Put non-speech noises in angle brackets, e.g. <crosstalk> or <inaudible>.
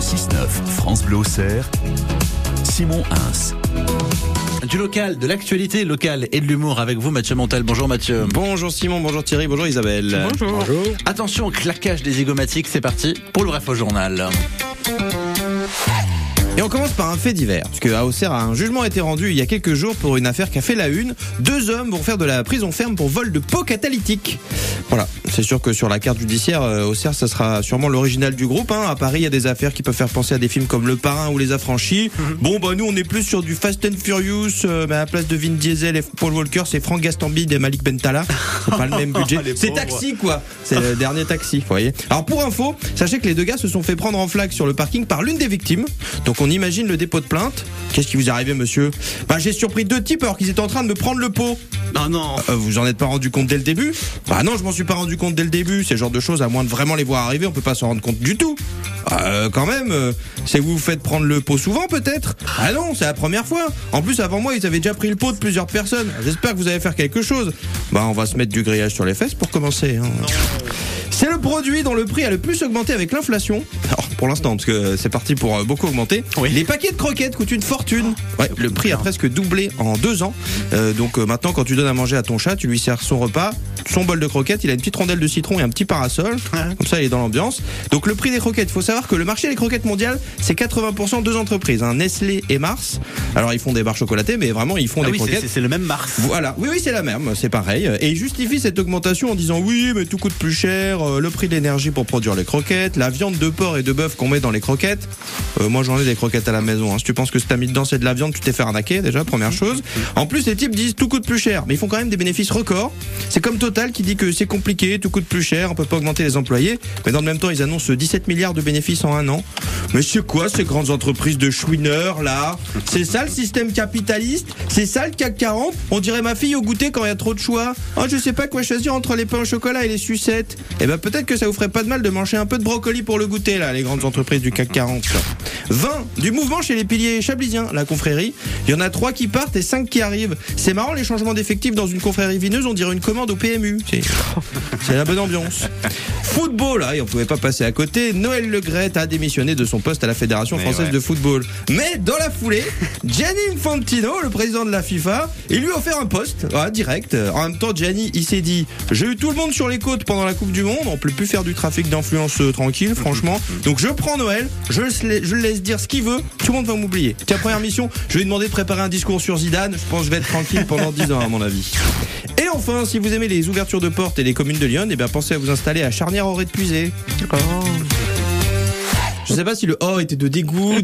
6-9, France Bleu Auxerre, Simon Hins. Du local, de l'actualité locale et de l'humour avec vous, Mathieu Montel. Bonjour Mathieu. Bonjour Simon, bonjour Thierry, bonjour Isabelle. Bonjour. Attention au claquage des zygomatiques, c'est parti pour le bref au journal. Et on commence par un fait divers, puisque à Auxerre, un jugement a été rendu il y a quelques jours pour une affaire qui a fait la une. Deux hommes vont faire de la prison ferme pour vol de pots catalytiques. Voilà, c'est sûr que sur la carte judiciaire, euh, Auxerre, ça sera sûrement l'original du groupe. Hein. À Paris, il y a des affaires qui peuvent faire penser à des films comme Le Parrain ou Les Affranchis. Bon, bah nous, on est plus sur du Fast and Furious, euh, mais à la place de Vin Diesel et Paul Walker, c'est Franck Gastambide et Malik Bentala. C'est pas le même budget. <laughs> C'est taxi, quoi. C'est le dernier taxi, vous voyez. Alors pour info, sachez que les deux gars se sont fait prendre en flag sur le parking par l'une des victimes. Donc on imagine le dépôt de plainte. Qu'est-ce qui vous est arrivé, monsieur Bah j'ai surpris deux types alors qu'ils étaient en train de me prendre le pot. Non, non. Euh, vous en êtes pas rendu compte dès le début Bah non, je m'en suis pas rendu compte dès le début. C'est genre de choses, à moins de vraiment les voir arriver, on peut pas s'en rendre compte du tout. Euh, quand même, euh, c'est vous vous faites prendre le pot souvent peut-être Ah non, c'est la première fois. En plus, avant moi, ils avaient déjà pris le pot de plusieurs personnes. J'espère que vous allez faire quelque chose. Bah on va se mettre du grillage sur les fesses pour commencer. hein. C'est le produit dont le prix a le plus augmenté avec l'inflation. Alors, pour l'instant, parce que c'est parti pour euh, beaucoup augmenter. Oui. Les paquets de croquettes coûtent une fortune. Ouais, le prix a presque doublé en deux ans. Euh, donc euh, maintenant, quand tu donnes à manger à ton chat, tu lui sers son repas, son bol de croquettes, il a une petite rondelle de citron et un petit parasol. Comme ça, il est dans l'ambiance. Donc le prix des croquettes, il faut savoir que le marché des croquettes mondial, c'est 80% deux entreprises, hein, Nestlé et Mars. Alors ils font des barres chocolatées, mais vraiment ils font Ah des oui, croquettes. c'est le même Mars. Voilà, oui, oui, c'est la même, c'est pareil. Et il justifie cette augmentation en disant oui, mais tout coûte plus cher, euh, le prix de l'énergie pour produire les croquettes, la viande de porc et de bœuf qu'on met dans les croquettes. Euh, moi, j'en ai des croquettes à la maison. hein. Si tu penses que que t'as mis dedans, c'est de la viande, tu t'es fait arnaquer, déjà, première chose. En plus, les types disent tout coûte plus cher, mais ils font quand même des bénéfices records. C'est comme Qui dit que c'est compliqué, tout coûte plus cher, on peut pas augmenter les employés, mais dans le même temps, ils annoncent 17 milliards de bénéfices en un an. Mais c'est quoi ces grandes entreprises de chouineurs là? C'est ça le système capitaliste? C'est ça le CAC 40 On dirait ma fille au goûter quand il y a trop de choix. Oh, je sais pas quoi choisir entre les pains au chocolat et les sucettes. Eh ben peut-être que ça vous ferait pas de mal de manger un peu de brocoli pour le goûter là, les grandes entreprises du CAC 40. 20 du mouvement chez les piliers chablisiens, la confrérie. Il y en a 3 qui partent et 5 qui arrivent. C'est marrant les changements d'effectifs dans une confrérie vineuse, on dirait une commande au PMU. C'est c'est la bonne ambiance. Football, là, et on pouvait pas passer à côté. Noël Legrette a démissionné de son poste à la Fédération Mais française ouais. de football. Mais dans la foulée, Gianni Infantino, le président de la FIFA, il lui a offert un poste, ouais, direct. En même temps, Gianni, il s'est dit, j'ai eu tout le monde sur les côtes pendant la Coupe du Monde, on peut plus faire du trafic d'influence euh, tranquille, <laughs> franchement. Donc je prends Noël, le je le laisse dire ce qu'il veut, tout le monde va m'oublier. Tiens, première mission, je vais lui demander de préparer un discours sur Zidane, je pense que je vais être tranquille pendant 10 ans à mon avis. Et enfin, si vous aimez les ouvertures de portes et les communes de Lyon, eh bien pensez à vous installer à Charnière-Auré de Puisé. Je sais pas si le O était de dégoût,